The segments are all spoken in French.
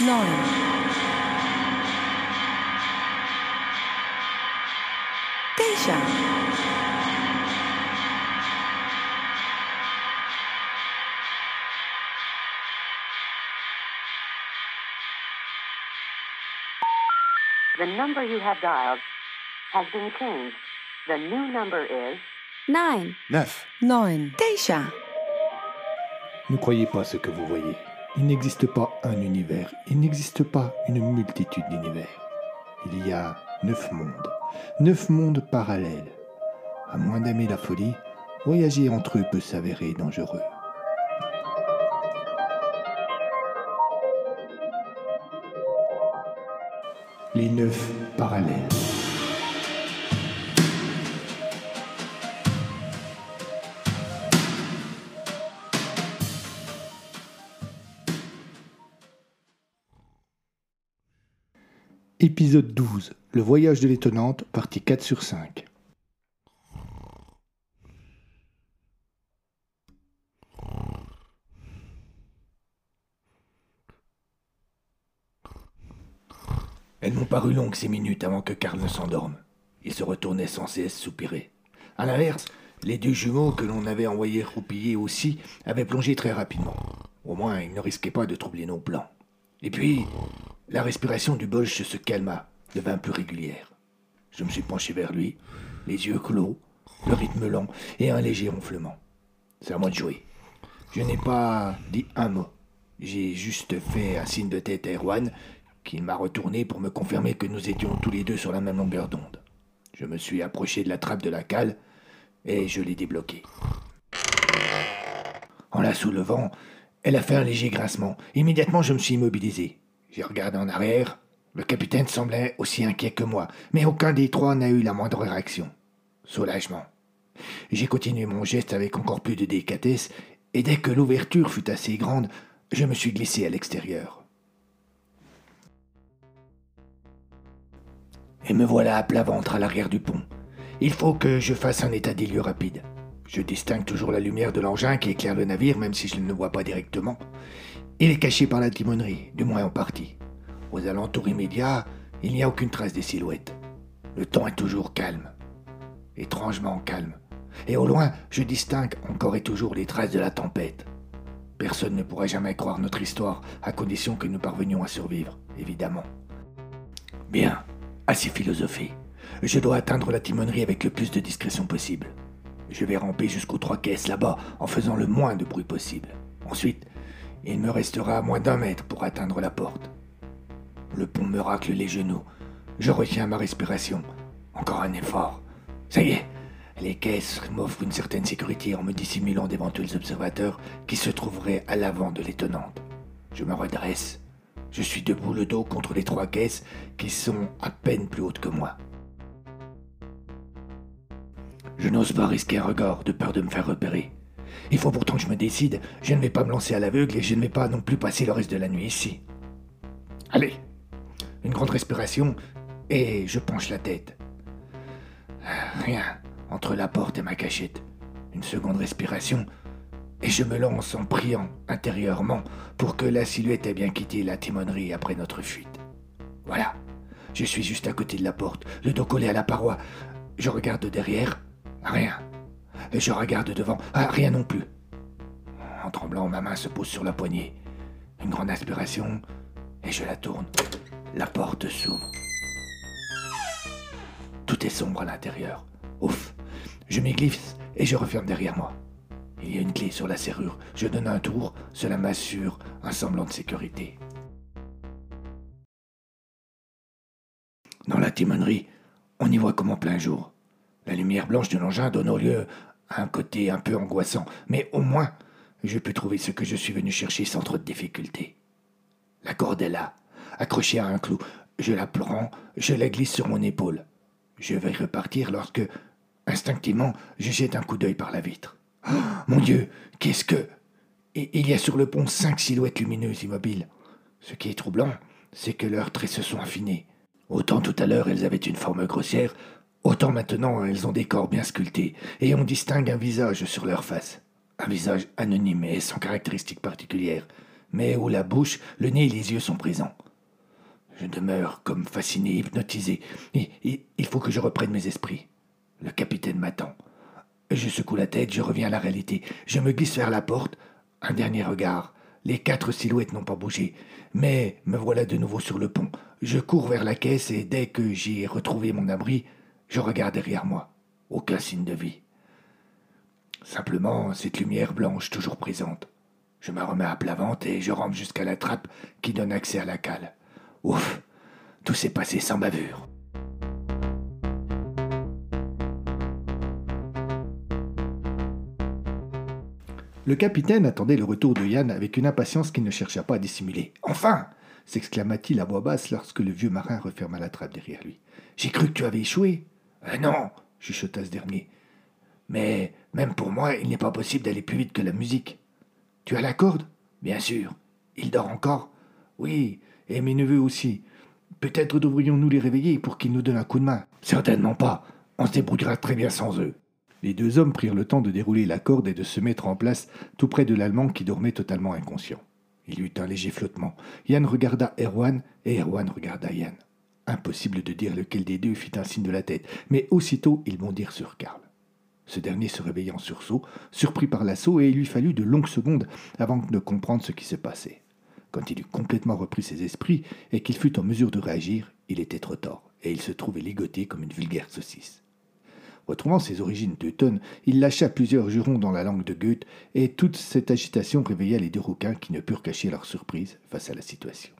nine, Geisha. The number you have dialed has been changed. The new number is Nine, Neuf. nine, Geisha. Ne croyez pas ce que vous voyez. Il n'existe pas un univers, il n'existe pas une multitude d'univers. Il y a neuf mondes, neuf mondes parallèles. À moins d'aimer la folie, voyager entre eux peut s'avérer dangereux. Les neuf parallèles. Épisode 12. Le voyage de l'étonnante, partie 4 sur 5. Elles m'ont paru longues ces minutes avant que Karl s'endorme. Il se retournait sans cesse soupirer. À l'inverse, les deux jumeaux que l'on avait envoyés roupiller aussi avaient plongé très rapidement. Au moins, ils ne risquaient pas de troubler nos plans. Et puis, la respiration du Bolche se calma, devint plus régulière. Je me suis penché vers lui, les yeux clos, le rythme lent et un léger ronflement. C'est à moi de jouer. Je n'ai pas dit un mot. J'ai juste fait un signe de tête à Erwan, qu'il m'a retourné pour me confirmer que nous étions tous les deux sur la même longueur d'onde. Je me suis approché de la trappe de la cale et je l'ai débloquée. En la soulevant, elle a fait un léger grincement. Immédiatement, je me suis immobilisé. J'ai regardé en arrière. Le capitaine semblait aussi inquiet que moi, mais aucun des trois n'a eu la moindre réaction. Soulagement. J'ai continué mon geste avec encore plus de délicatesse, et dès que l'ouverture fut assez grande, je me suis glissé à l'extérieur. Et me voilà à plat ventre à l'arrière du pont. Il faut que je fasse un état des lieux rapide. Je distingue toujours la lumière de l'engin qui éclaire le navire, même si je ne le vois pas directement. Il est caché par la timonerie, du moins en partie. Aux alentours immédiats, il n'y a aucune trace des silhouettes. Le temps est toujours calme. Étrangement calme. Et au loin, je distingue encore et toujours les traces de la tempête. Personne ne pourrait jamais croire notre histoire, à condition que nous parvenions à survivre, évidemment. Bien, assez philosophé. Je dois atteindre la timonerie avec le plus de discrétion possible. Je vais ramper jusqu'aux trois caisses là-bas en faisant le moins de bruit possible. Ensuite, il me restera moins d'un mètre pour atteindre la porte. Le pont me racle les genoux. Je retiens ma respiration. Encore un effort. Ça y est, les caisses m'offrent une certaine sécurité en me dissimulant d'éventuels observateurs qui se trouveraient à l'avant de l'étonnante. Je me redresse. Je suis debout le dos contre les trois caisses qui sont à peine plus hautes que moi. Je n'ose pas risquer un regard de peur de me faire repérer. Il faut pourtant que je me décide. Je ne vais pas me lancer à l'aveugle et je ne vais pas non plus passer le reste de la nuit ici. Allez, une grande respiration et je penche la tête. Rien entre la porte et ma cachette. Une seconde respiration et je me lance en priant intérieurement pour que la silhouette ait bien quitté la timonerie après notre fuite. Voilà, je suis juste à côté de la porte, le dos collé à la paroi. Je regarde derrière, rien. Et je regarde devant, ah, rien non plus. En tremblant, ma main se pose sur la poignée. Une grande aspiration et je la tourne. La porte s'ouvre. Tout est sombre à l'intérieur. Ouf. Je m'y glisse et je referme derrière moi. Il y a une clé sur la serrure. Je donne un tour. Cela m'assure un semblant de sécurité. Dans la timonerie, On y voit comme en plein jour. La lumière blanche de l'engin donne au lieu un côté un peu angoissant, mais au moins, je peux trouver ce que je suis venu chercher sans trop de difficulté. La corde est là, accrochée à un clou. Je la prends, je la glisse sur mon épaule. Je vais repartir lorsque, instinctivement, je jette un coup d'œil par la vitre. Oh, mon Dieu, qu'est-ce que... Il y a sur le pont cinq silhouettes lumineuses immobiles. Ce qui est troublant, c'est que leurs traits se sont affinés. Autant tout à l'heure elles avaient une forme grossière, autant maintenant elles ont des corps bien sculptés, et on distingue un visage sur leur face. Un visage anonyme et sans caractéristiques particulières, mais où la bouche, le nez et les yeux sont présents. Je demeure comme fasciné, hypnotisé. il faut que je reprenne mes esprits. Le capitaine m'attend. Je secoue la tête, je reviens à la réalité. Je me glisse vers la porte. Un dernier regard. Les quatre silhouettes n'ont pas bougé. Mais me voilà de nouveau sur le pont. Je cours vers la caisse et dès que j'y ai retrouvé mon abri, je regarde derrière moi. Aucun signe de vie. Simplement cette lumière blanche toujours présente. Je me remets à plat ventre et je rampe jusqu'à la trappe qui donne accès à la cale. Ouf, tout s'est passé sans bavure. Le capitaine attendait le retour de Yann avec une impatience qu'il ne chercha pas à dissimuler. Enfin s'exclama-t-il à voix basse lorsque le vieux marin referma la trappe derrière lui. J'ai cru que tu avais échoué. Euh, non, chuchota ce dernier. Mais même pour moi, il n'est pas possible d'aller plus vite que la musique. Tu as la corde? Bien sûr. Il dort encore Oui, et mes neveux aussi. Peut-être devrions-nous les réveiller pour qu'ils nous donnent un coup de main. Certainement pas. On se débrouillera très bien sans eux. Les deux hommes prirent le temps de dérouler la corde et de se mettre en place tout près de l'Allemand qui dormait totalement inconscient. Il y eut un léger flottement. Yann regarda Erwan et Erwan regarda Yann. Impossible de dire lequel des deux fit un signe de la tête, mais aussitôt ils bondirent sur Karl. Ce dernier se réveilla en sursaut, surpris par l'assaut, et il lui fallut de longues secondes avant de comprendre ce qui se passait. Quand il eut complètement repris ses esprits et qu'il fut en mesure de réagir, il était trop tard, et il se trouvait ligoté comme une vulgaire saucisse. Retrouvant ses origines teutones, il lâcha plusieurs jurons dans la langue de Goethe, et toute cette agitation réveilla les deux rouquins qui ne purent cacher leur surprise face à la situation.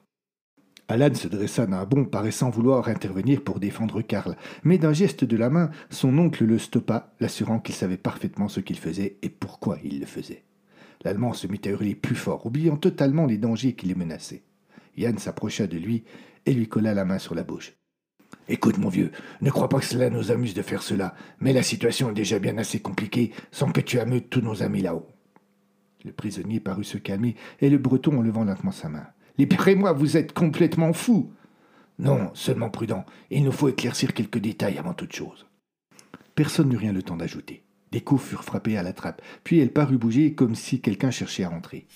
Alan se dressa d'un bond, paraissant vouloir intervenir pour défendre Karl, mais d'un geste de la main, son oncle le stoppa, l'assurant qu'il savait parfaitement ce qu'il faisait et pourquoi il le faisait. L'Allemand se mit à hurler plus fort, oubliant totalement les dangers qui les menaçaient. Yann s'approcha de lui et lui colla la main sur la bouche. Écoute, mon vieux, ne crois pas que cela nous amuse de faire cela, mais la situation est déjà bien assez compliquée sans que tu ameutes tous nos amis là-haut. Le prisonnier parut se calmer, et le breton en levant lentement sa main. Libérez-moi, vous êtes complètement fou. Non, seulement prudent. Il nous faut éclaircir quelques détails avant toute chose. Personne n'eut rien le temps d'ajouter. Des coups furent frappés à la trappe, puis elle parut bouger comme si quelqu'un cherchait à rentrer.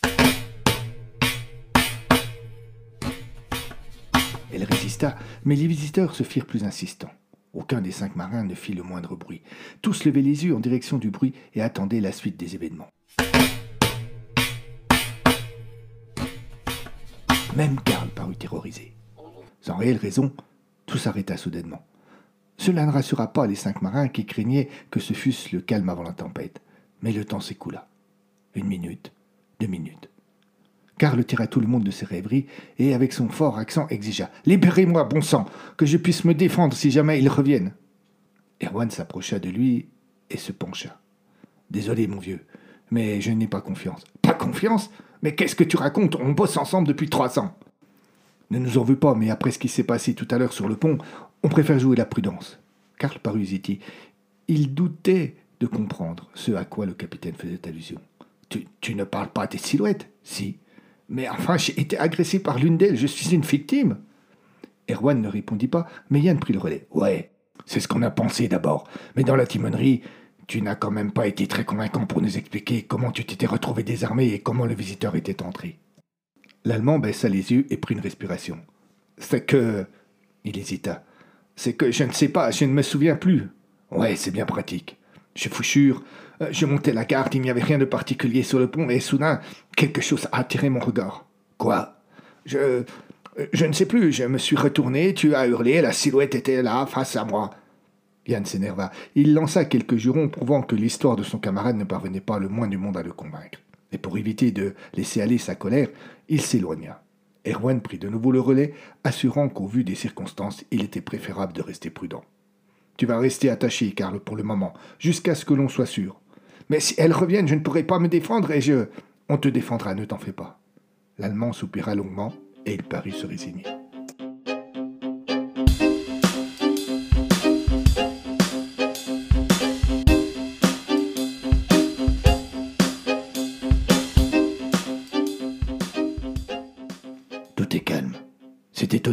Elle résista, mais les visiteurs se firent plus insistants. Aucun des cinq marins ne fit le moindre bruit. Tous levaient les yeux en direction du bruit et attendaient la suite des événements. Même Karl parut terrorisé. Sans réelle raison, tout s'arrêta soudainement. Cela ne rassura pas les cinq marins qui craignaient que ce fût le calme avant la tempête. Mais le temps s'écoula. Une minute, deux minutes. Karl tira tout le monde de ses rêveries et, avec son fort accent, exigea Libérez-moi, bon sang, que je puisse me défendre si jamais ils reviennent. Erwan s'approcha de lui et se pencha. Désolé, mon vieux, mais je n'ai pas confiance. Pas confiance? Mais qu'est-ce que tu racontes? On bosse ensemble depuis trois ans. Ne nous en veux pas, mais après ce qui s'est passé tout à l'heure sur le pont, on préfère jouer la prudence. Karl parut hésiter. Il doutait de comprendre ce à quoi le capitaine faisait allusion. Tu, tu ne parles pas des silhouettes? Si. Mais enfin, j'ai été agressé par l'une d'elles, je suis une victime. Erwan ne répondit pas, mais Yann prit le relais. Ouais, c'est ce qu'on a pensé d'abord. Mais dans la timonerie, tu n'as quand même pas été très convaincant pour nous expliquer comment tu t'étais retrouvé désarmé et comment le visiteur était entré. L'Allemand baissa les yeux et prit une respiration. C'est que. Il hésita. C'est que je ne sais pas, je ne me souviens plus. Ouais, c'est bien pratique. Je vous euh, je montais la garde, il n'y avait rien de particulier sur le pont, et soudain, quelque chose a attiré mon regard. Quoi? Je. Je ne sais plus, je me suis retourné, tu as hurlé, la silhouette était là, face à moi. Yann s'énerva. Il lança quelques jurons prouvant que l'histoire de son camarade ne parvenait pas le moins du monde à le convaincre. Et pour éviter de laisser aller sa colère, il s'éloigna. Erwan prit de nouveau le relais, assurant qu'au vu des circonstances, il était préférable de rester prudent. Tu vas rester attaché, Karl, pour le moment, jusqu'à ce que l'on soit sûr. Mais si elles reviennent, je ne pourrai pas me défendre et je. On te défendra, ne t'en fais pas. L'Allemand soupira longuement et il parut se résigner.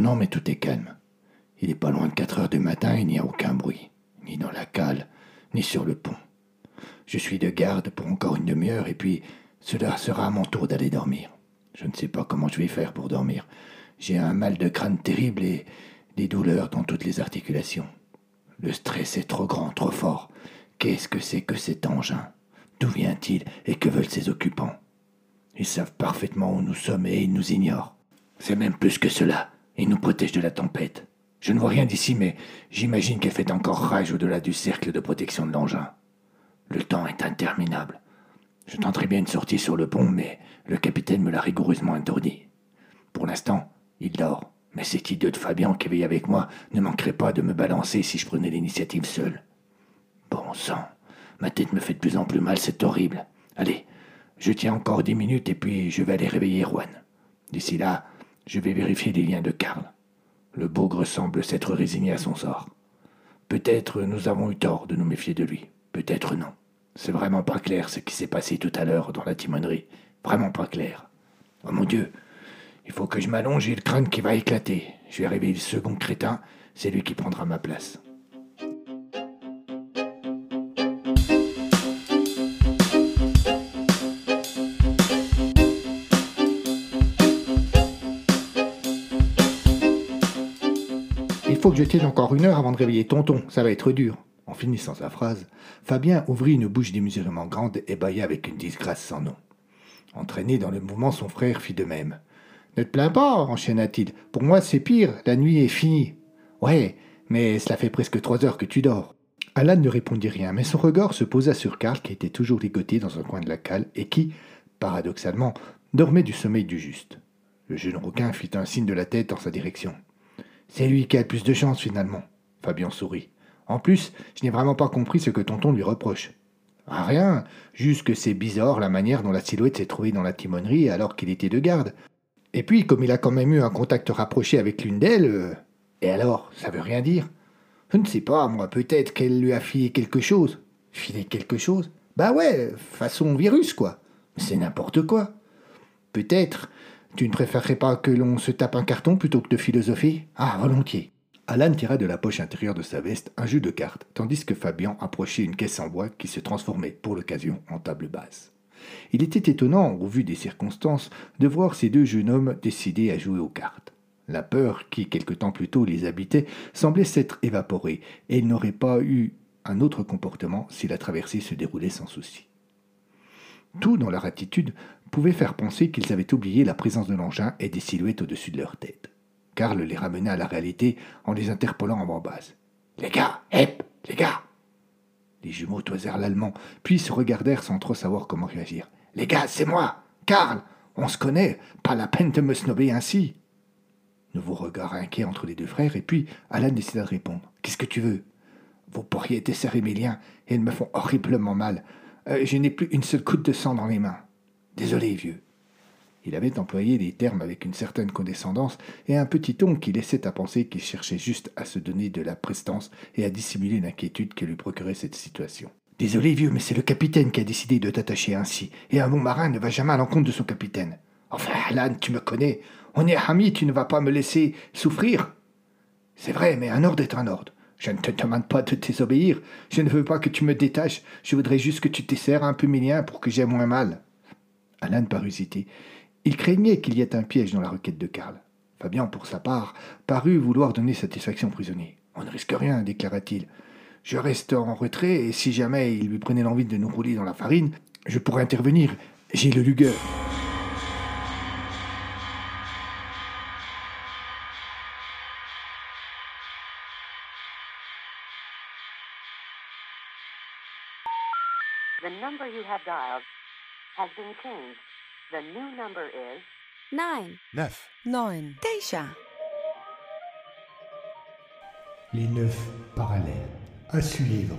Étonnant, mais tout est calme. Il n'est pas loin de 4 heures du matin et il n'y a aucun bruit, ni dans la cale, ni sur le pont. Je suis de garde pour encore une demi-heure et puis cela sera à mon tour d'aller dormir. Je ne sais pas comment je vais faire pour dormir. J'ai un mal de crâne terrible et des douleurs dans toutes les articulations. Le stress est trop grand, trop fort. Qu'est-ce que c'est que cet engin? D'où vient-il? Et que veulent ses occupants? Ils savent parfaitement où nous sommes et ils nous ignorent. C'est même plus que cela. Ils nous protègent de la tempête. Je ne vois rien d'ici, mais j'imagine qu'elle fait encore rage au-delà du cercle de protection de l'engin. Le temps est interminable. Je tenterai bien une sortie sur le pont, mais le capitaine me l'a rigoureusement interdit. Pour l'instant, il dort, mais cet idiot de Fabian qui veille avec moi ne manquerait pas de me balancer si je prenais l'initiative seul. Bon sang, ma tête me fait de plus en plus mal, c'est horrible. Allez, je tiens encore dix minutes et puis je vais aller réveiller Juan. D'ici là, je vais vérifier les liens de Karl. Le bougre semble s'être résigné à son sort. Peut-être nous avons eu tort de nous méfier de lui. Peut-être non. C'est vraiment pas clair ce qui s'est passé tout à l'heure dans la timonerie. Vraiment pas clair. Oh mon Dieu, il faut que je m'allonge, j'ai le crâne qui va éclater. Je vais réveiller le second crétin, c'est lui qui prendra ma place. Faut que je tienne encore une heure avant de réveiller tonton, ça va être dur. En finissant sa phrase, Fabien ouvrit une bouche démesurément grande et bâilla avec une disgrâce sans nom. Entraîné dans le mouvement, son frère fit de même. Ne te plains pas, enchaîna-t-il. Pour moi, c'est pire, la nuit est finie. Ouais, mais cela fait presque trois heures que tu dors. Alan ne répondit rien, mais son regard se posa sur Karl qui était toujours ligoté dans un coin de la cale et qui, paradoxalement, dormait du sommeil du juste. Le jeune requin fit un signe de la tête en sa direction. C'est lui qui a le plus de chance finalement. Fabien sourit. En plus, je n'ai vraiment pas compris ce que tonton lui reproche. Ah, rien, juste que c'est bizarre la manière dont la silhouette s'est trouvée dans la timonerie alors qu'il était de garde. Et puis, comme il a quand même eu un contact rapproché avec l'une d'elles, euh, et alors, ça veut rien dire Je ne sais pas, moi, peut-être qu'elle lui a filé quelque chose. Filé quelque chose? Bah ouais, façon virus, quoi. C'est n'importe quoi. Peut-être. Tu ne préférerais pas que l'on se tape un carton plutôt que de philosopher? Ah, volontiers. Alan tira de la poche intérieure de sa veste un jeu de cartes, tandis que Fabian approchait une caisse en bois qui se transformait pour l'occasion en table basse. Il était étonnant, au vu des circonstances, de voir ces deux jeunes hommes décidés à jouer aux cartes. La peur qui, quelque temps plus tôt, les habitait semblait s'être évaporée, et ils n'auraient pas eu un autre comportement si la traversée se déroulait sans souci. Tout dans leur attitude pouvait faire penser qu'ils avaient oublié la présence de l'engin et des silhouettes au-dessus de leur tête. Karl les ramena à la réalité en les interpellant en basse. Les gars, hep, les gars Les jumeaux toisèrent l'allemand, puis se regardèrent sans trop savoir comment réagir. Les gars, c'est moi Karl On se connaît, pas la peine de me snober ainsi Nouveau regard inquiet entre les deux frères, et puis Alan décida de répondre. Qu'est-ce que tu veux? Vos pourriez serrer mes liens, et ils me font horriblement mal. Euh, je n'ai plus une seule goutte de sang dans les mains. Désolé, vieux. Il avait employé des termes avec une certaine condescendance et un petit ton qui laissait à penser qu'il cherchait juste à se donner de la prestance et à dissimuler l'inquiétude que lui procurait cette situation. Désolé, vieux, mais c'est le capitaine qui a décidé de t'attacher ainsi, et un bon marin ne va jamais à l'encontre de son capitaine. Enfin, Alan, tu me connais. On est amis, tu ne vas pas me laisser souffrir. C'est vrai, mais un ordre est un ordre. Je ne te demande pas de désobéir. Je ne veux pas que tu me détaches. Je voudrais juste que tu t'essères un peu mes liens pour que j'aie moins mal. Alan parut hésiter. Il craignait qu'il y ait un piège dans la requête de Karl. Fabien, pour sa part, parut vouloir donner satisfaction au prisonnier. On ne risque rien, déclara-t-il. Je reste en retrait, et si jamais il lui prenait l'envie de nous rouler dans la farine, je pourrais intervenir. J'ai le lugueur. Has been changed. The new number is 9, 9, 9, Deja. les neuf parallèles. À suivre.